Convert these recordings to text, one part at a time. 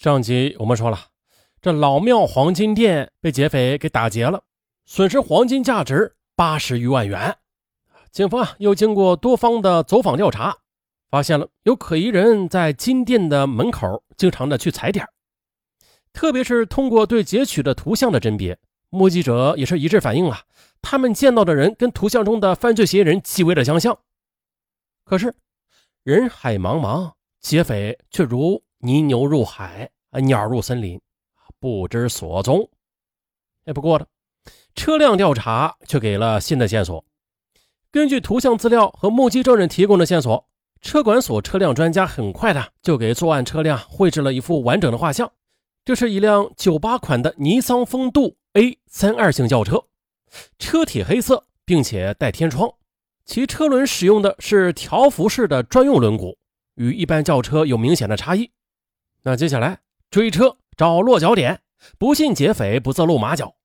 上集我们说了，这老庙黄金店被劫匪给打劫了，损失黄金价值八十余万元。警方啊，又经过多方的走访调查，发现了有可疑人在金店的门口经常的去踩点，特别是通过对截取的图像的甄别，目击者也是一致反映啊，他们见到的人跟图像中的犯罪嫌疑人极为的相像。可是人海茫茫，劫匪却如。泥牛入海啊，鸟入森林，不知所踪。哎，不过呢，车辆调查却给了新的线索。根据图像资料和目击证人提供的线索，车管所车辆专家很快的就给作案车辆绘制了一幅完整的画像。这是一辆九八款的尼桑风度 A 三二型轿车，车体黑色，并且带天窗，其车轮使用的是条幅式的专用轮毂，与一般轿车有明显的差异。那接下来追车找落脚点，不信劫匪不自露马脚。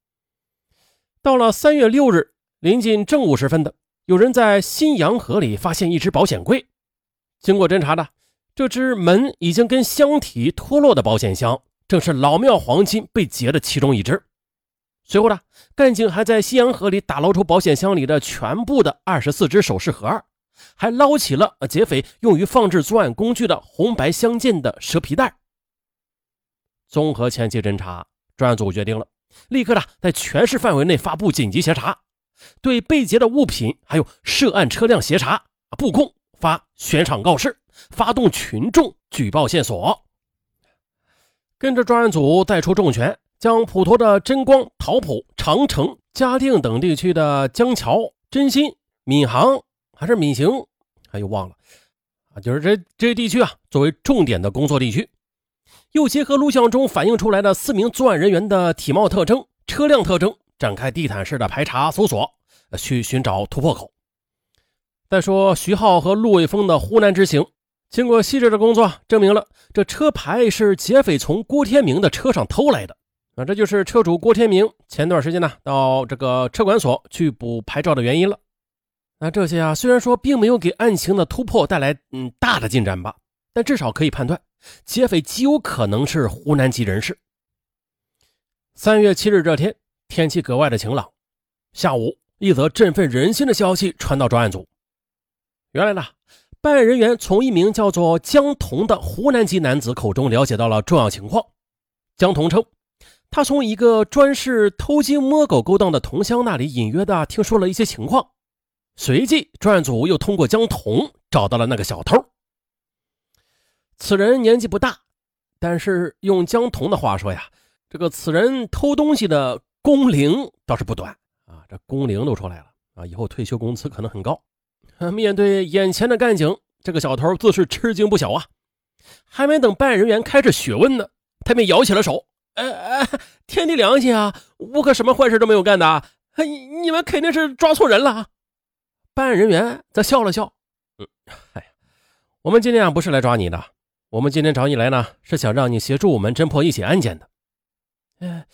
到了三月六日临近正午时分的，有人在新阳河里发现一只保险柜。经过侦查的，这只门已经跟箱体脱落的保险箱，正是老庙黄金被劫的其中一只。随后呢，干警还在新阳河里打捞出保险箱里的全部的二十四只首饰盒，还捞起了劫匪用于放置作案工具的红白相间的蛇皮袋。综合前期侦查，专案组决定了，立刻的在全市范围内发布紧急协查，对被劫的物品还有涉案车辆协查布控，发悬赏告示，发动群众举报线索。跟着专案组带出重拳，将普陀的真光、桃浦、长城、嘉定等地区的江桥、真心、闵行还是闵行，还有忘了啊，就是这这些地区啊，作为重点的工作地区。又结合录像中反映出来的四名作案人员的体貌特征、车辆特征，展开地毯式的排查搜索，去寻找突破口。再说徐浩和陆伟峰的湖南之行，经过细致的工作，证明了这车牌是劫匪从郭天明的车上偷来的。啊，这就是车主郭天明前段时间呢到这个车管所去补牌照的原因了。那这些啊，虽然说并没有给案情的突破带来嗯大的进展吧，但至少可以判断。劫匪极有可能是湖南籍人士。三月七日这天，天气格外的晴朗。下午，一则振奋人心的消息传到专案组。原来呢，办案人员从一名叫做江童的湖南籍男子口中了解到了重要情况。江童称，他从一个专事偷鸡摸狗勾当的同乡那里隐约的听说了一些情况。随即，专案组又通过江童找到了那个小偷。此人年纪不大，但是用江童的话说呀，这个此人偷东西的工龄倒是不短啊，这工龄都出来了啊，以后退休工资可能很高。面对眼前的干警，这个小偷自是吃惊不小啊。还没等办案人员开始询问呢，他便摇起了手：“哎哎，天地良心啊，我可什么坏事都没有干的，你们肯定是抓错人了啊。”办案人员则笑了笑：“嗯，哎，我们今天啊不是来抓你的。”我们今天找你来呢，是想让你协助我们侦破一起案件的。哎，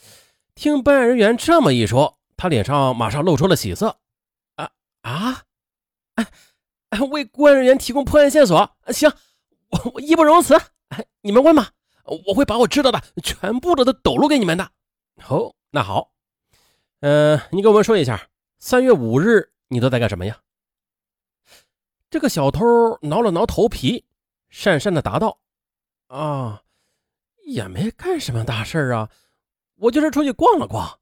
听办案人员这么一说，他脸上马上露出了喜色。啊啊，哎哎，为公安人员提供破案线索，行，我我义不容辞。哎，你们问吧，我会把我知道的全部的都抖露给你们的。哦，那好，嗯，你给我们说一下，三月五日你都在干什么呀？这个小偷挠了挠头皮，讪讪的答道。啊，也没干什么大事啊，我就是出去逛了逛。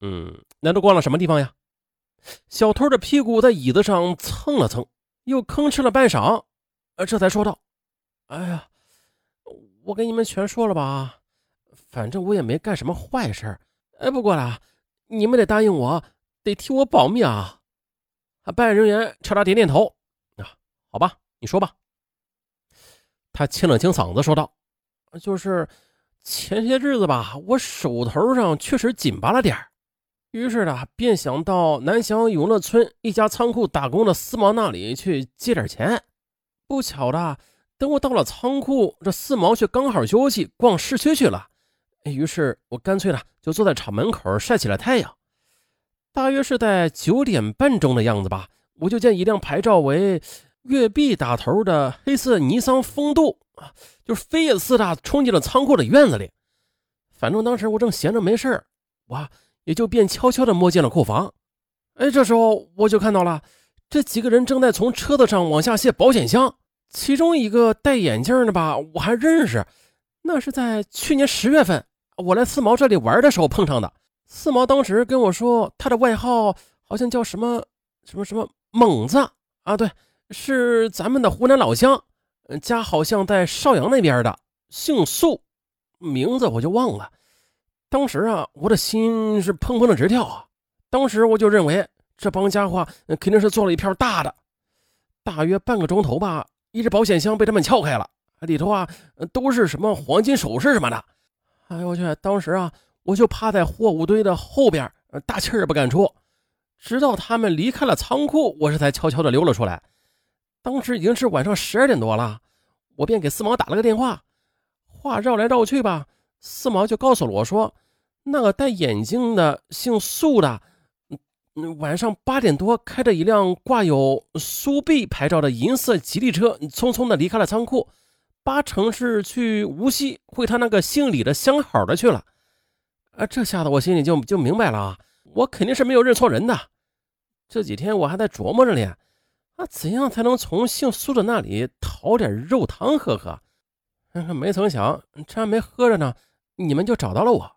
嗯，那都逛了什么地方呀？小偷的屁股在椅子上蹭了蹭，又吭哧了半晌，呃，这才说道：“哎呀，我给你们全说了吧，反正我也没干什么坏事。哎，不过啦，你们得答应我，得替我保密啊。”办案人员朝他点点头。啊，好吧，你说吧。他清了清嗓子，说道：“就是前些日子吧，我手头上确实紧巴了点于是呢，便想到南翔永乐村一家仓库打工的四毛那里去借点钱。不巧的，等我到了仓库，这四毛却刚好休息，逛市区去了。于是我干脆呢，就坐在厂门口晒起了太阳。大约是在九点半钟的样子吧，我就见一辆牌照为月币打头的黑色尼桑风度啊，就是飞也似的冲进了仓库的院子里。反正当时我正闲着没事我也就便悄悄地摸进了库房。哎，这时候我就看到了这几个人正在从车子上往下卸保险箱，其中一个戴眼镜的吧，我还认识，那是在去年十月份我来四毛这里玩的时候碰上的。四毛当时跟我说，他的外号好像叫什么什么什么猛子啊，对，是咱们的湖南老乡，家好像在邵阳那边的，姓苏，名字我就忘了。当时啊，我的心是砰砰的直跳啊！当时我就认为这帮家伙肯定是做了一票大的。大约半个钟头吧，一只保险箱被他们撬开了，里头啊都是什么黄金首饰什么的。哎呦我去！当时啊，我就趴在货物堆的后边，大气也不敢出。直到他们离开了仓库，我这才悄悄的溜了出来。当时已经是晚上十二点多了，我便给四毛打了个电话。话绕来绕去吧。四毛就告诉了我说，那个戴眼镜的姓苏的，嗯，晚上八点多开着一辆挂有苏 B 牌照的银色吉利车，匆匆的离开了仓库，八成是去无锡会他那个姓李的相好的去了。啊，这下子我心里就就明白了啊，我肯定是没有认错人的。这几天我还在琢磨着呢，那，怎样才能从姓苏的那里讨点肉汤喝喝？没曾想，这还没喝着呢。你们就找到了我。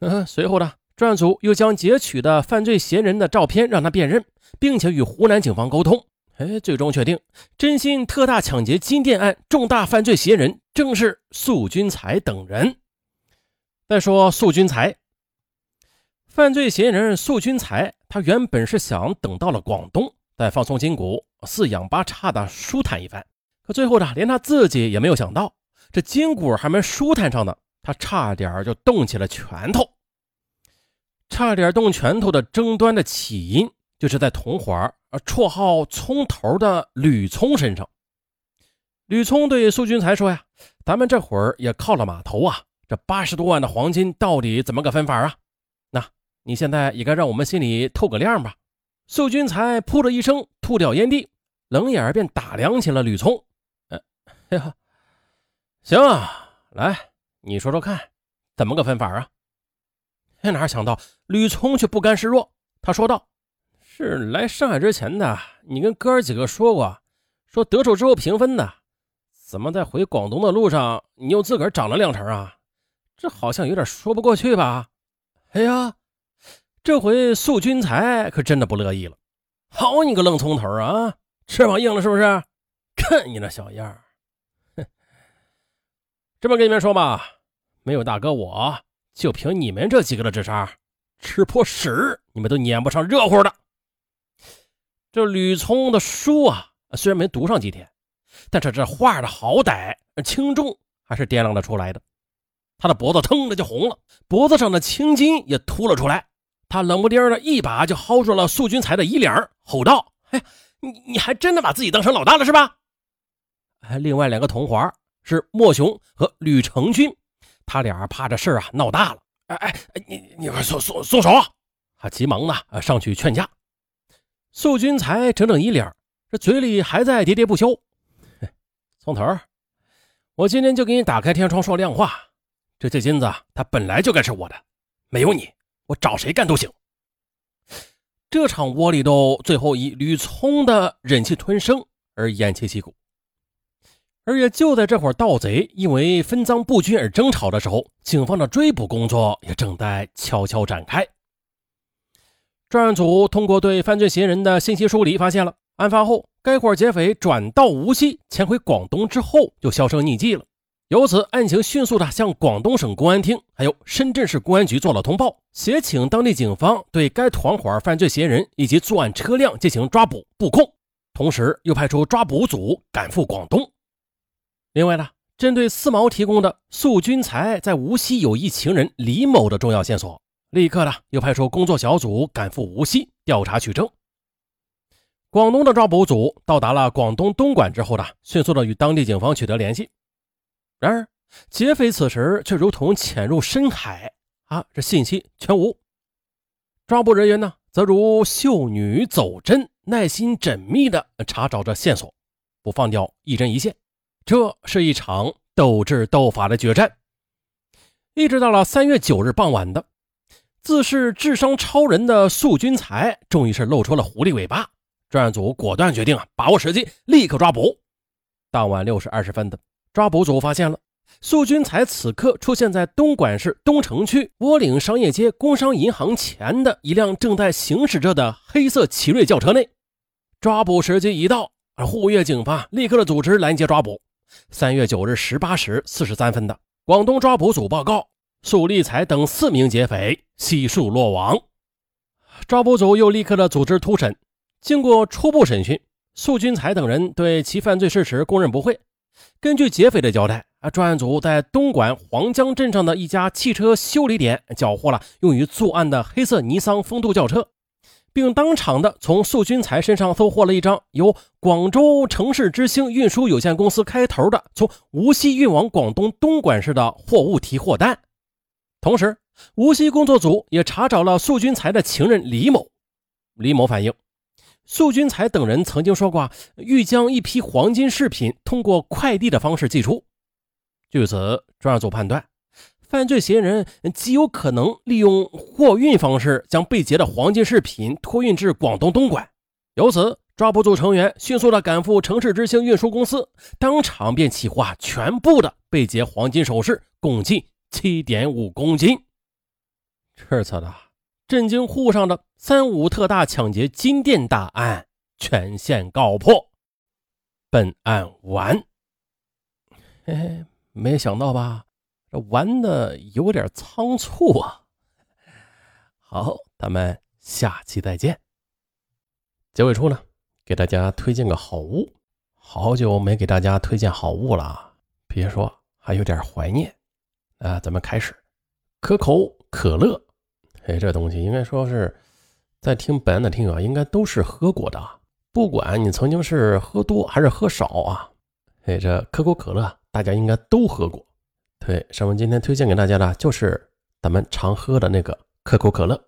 嗯，随后呢，专案组又将截取的犯罪嫌疑人的照片让他辨认，并且与湖南警方沟通。哎，最终确定真心特大抢劫金店案重大犯罪嫌疑人正是素君才等人。再说素君才，犯罪嫌疑人素君才，他原本是想等到了广东再放松筋骨，四仰八叉的舒坦一番，可最后呢，连他自己也没有想到，这筋骨还没舒坦上呢。他差点就动起了拳头，差点动拳头的争端的起因，就是在同伙儿绰号“葱头”的吕聪身上。吕聪对苏军才说：“呀，咱们这会儿也靠了码头啊，这八十多万的黄金到底怎么个分法啊？那你现在也该让我们心里透个亮吧。”秀军才噗的一声吐掉烟蒂，冷眼便打量起了吕聪。哎呀，行啊，来。你说说看，怎么个分法啊？哎，哪想到吕聪却不甘示弱，他说道：“是来上海之前的，你跟哥几个说过，说得手之后平分的。怎么在回广东的路上，你又自个儿涨了两成啊？这好像有点说不过去吧？”哎呀，这回素君才可真的不乐意了。好你个愣葱头啊！翅膀硬了是不是？看你那小样儿！这么跟你们说吧，没有大哥，我就凭你们这几个的智商，吃破屎你们都撵不上热乎的。这吕聪的书啊，虽然没读上几天，但是这话的好歹轻重还是掂量得出来的。他的脖子腾的就红了，脖子上的青筋也凸了出来。他冷不丁的一把就薅住了素君才的衣领，吼道：“哎，你你还真的把自己当成老大了是吧？”哎，另外两个同伙。是莫雄和吕成军，他俩怕这事啊闹大了。哎哎哎，你你快松松松手！他，急忙呢上去劝架。素君才整整一脸，这嘴里还在喋喋不休。从头，我今天就给你打开天窗说亮话，这这金子它本来就该是我的，没有你，我找谁干都行。这场窝里斗最后以吕聪的忍气吞声而偃旗息鼓。而也就在这会儿，盗贼因为分赃不均而争吵的时候，警方的追捕工作也正在悄悄展开。专案组通过对犯罪嫌疑人的信息梳理，发现了案发后该伙劫匪转到无锡潜回广东之后就销声匿迹了。由此，案情迅速的向广东省公安厅还有深圳市公安局做了通报，协请当地警方对该团伙犯罪嫌疑人以及作案车辆进行抓捕布控，同时又派出抓捕组赶赴广东。另外呢，针对四毛提供的素君才在无锡有一情人李某的重要线索，立刻呢又派出工作小组赶赴无锡调查取证。广东的抓捕组到达了广东东莞之后呢，迅速的与当地警方取得联系。然而，劫匪此时却如同潜入深海啊，这信息全无。抓捕人员呢，则如秀女走针，耐心缜密地查找着线索，不放掉一针一线。这是一场斗智斗法的决战。一直到了三月九日傍晚的，自视智商超人的素君才，终于是露出了狐狸尾巴。专案组果断决定啊，把握时机，立刻抓捕。当晚六时二十分的，抓捕组发现了素君才此刻出现在东莞市东城区窝岭商业街工商银行前的一辆正在行驶着的黑色奇瑞轿车内。抓捕时机一到，而沪粤警方立刻的组织拦截抓捕。三月九日十八时四十三分的。广东抓捕组报告，苏立才等四名劫匪悉数落网。抓捕组又立刻的组织突审，经过初步审讯，苏军才等人对其犯罪事实供认不讳。根据劫匪的交代，啊，专案组在东莞黄江镇上的一家汽车修理点缴获了用于作案的黑色尼桑风度轿车。并当场的从素君才身上搜获了一张由广州城市之星运输有限公司开头的从无锡运往广东东莞市的货物提货单。同时，无锡工作组也查找了素君才的情人李某。李某反映，素君才等人曾经说过，欲将一批黄金饰品通过快递的方式寄出。据此，专案组判断。犯罪嫌疑人极有可能利用货运方式将被劫的黄金饰品托运至广东东莞。由此，抓捕组成员迅速的赶赴城市之星运输公司，当场便起获全部的被劫黄金首饰，共计七点五公斤。这次的震惊沪上的三五特大抢劫金店大案全线告破。本案完。嘿嘿，没想到吧？这玩的有点仓促啊！好，咱们下期再见。结尾处呢，给大家推荐个好物，好久没给大家推荐好物了，别说还有点怀念啊！咱们开始，可口可乐，哎，这东西应该说是在听本案的听友啊应该都是喝过的，不管你曾经是喝多还是喝少啊，哎，这可口可乐大家应该都喝过。对，上文今天推荐给大家的就是咱们常喝的那个可口可乐。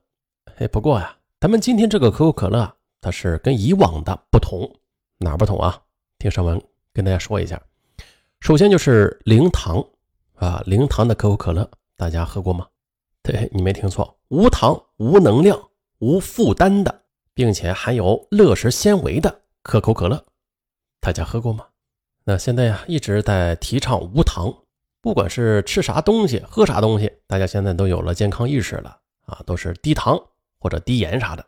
哎，不过呀，咱们今天这个可口可乐它是跟以往的不同，哪不同啊？听上文跟大家说一下。首先就是零糖啊，零糖的可口可乐，大家喝过吗？对你没听错，无糖、无能量、无负担的，并且含有乐食纤维的可口可乐，大家喝过吗？那现在呀，一直在提倡无糖。不管是吃啥东西、喝啥东西，大家现在都有了健康意识了啊，都是低糖或者低盐啥的。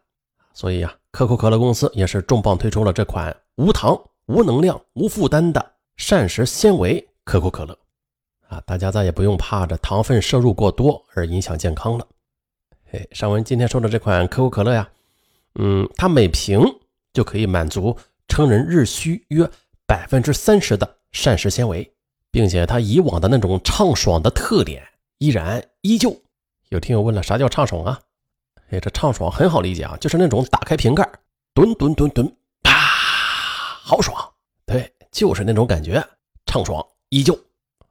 所以呀，可口可乐公司也是重磅推出了这款无糖、无能量、无负担的膳食纤维可口可乐啊，大家再也不用怕这糖分摄入过多而影响健康了。哎，尚文今天说的这款可口可乐呀，嗯，它每瓶就可以满足成人日需约百分之三十的膳食纤维。并且它以往的那种畅爽的特点依然依旧。有听友问了，啥叫畅爽啊？哎，这畅爽很好理解啊，就是那种打开瓶盖，吨吨吨吨，啪，好爽。对，就是那种感觉，畅爽依旧。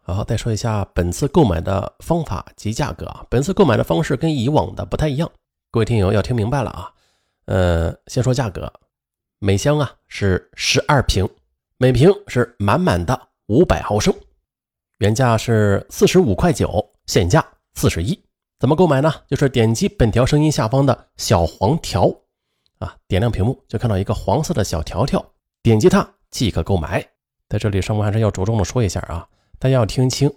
好，再说一下本次购买的方法及价格啊。本次购买的方式跟以往的不太一样，各位听友要听明白了啊。呃，先说价格，每箱啊是十二瓶，每瓶是满满的五百毫升。原价是四十五块九，现价四十一。怎么购买呢？就是点击本条声音下方的小黄条，啊，点亮屏幕就看到一个黄色的小条条，点击它即可购买。在这里，上文还是要着重的说一下啊，大家要听清，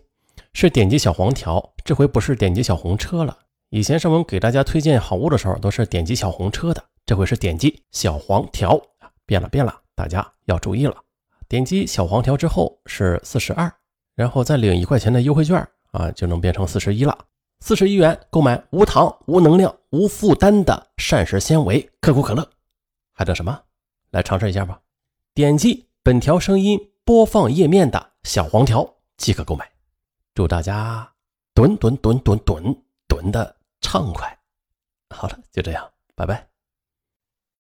是点击小黄条，这回不是点击小红车了。以前上文给大家推荐好物的时候，都是点击小红车的，这回是点击小黄条，变了变了，大家要注意了。点击小黄条之后是四十二。然后再领一块钱的优惠券啊，就能变成四十一了。四十一元购买无糖、无能量、无负担的膳食纤维可口可乐，还等什么？来尝试一下吧！点击本条声音播放页面的小黄条即可购买。祝大家蹲蹲蹲蹲蹲蹲的畅快！好了，就这样，拜拜。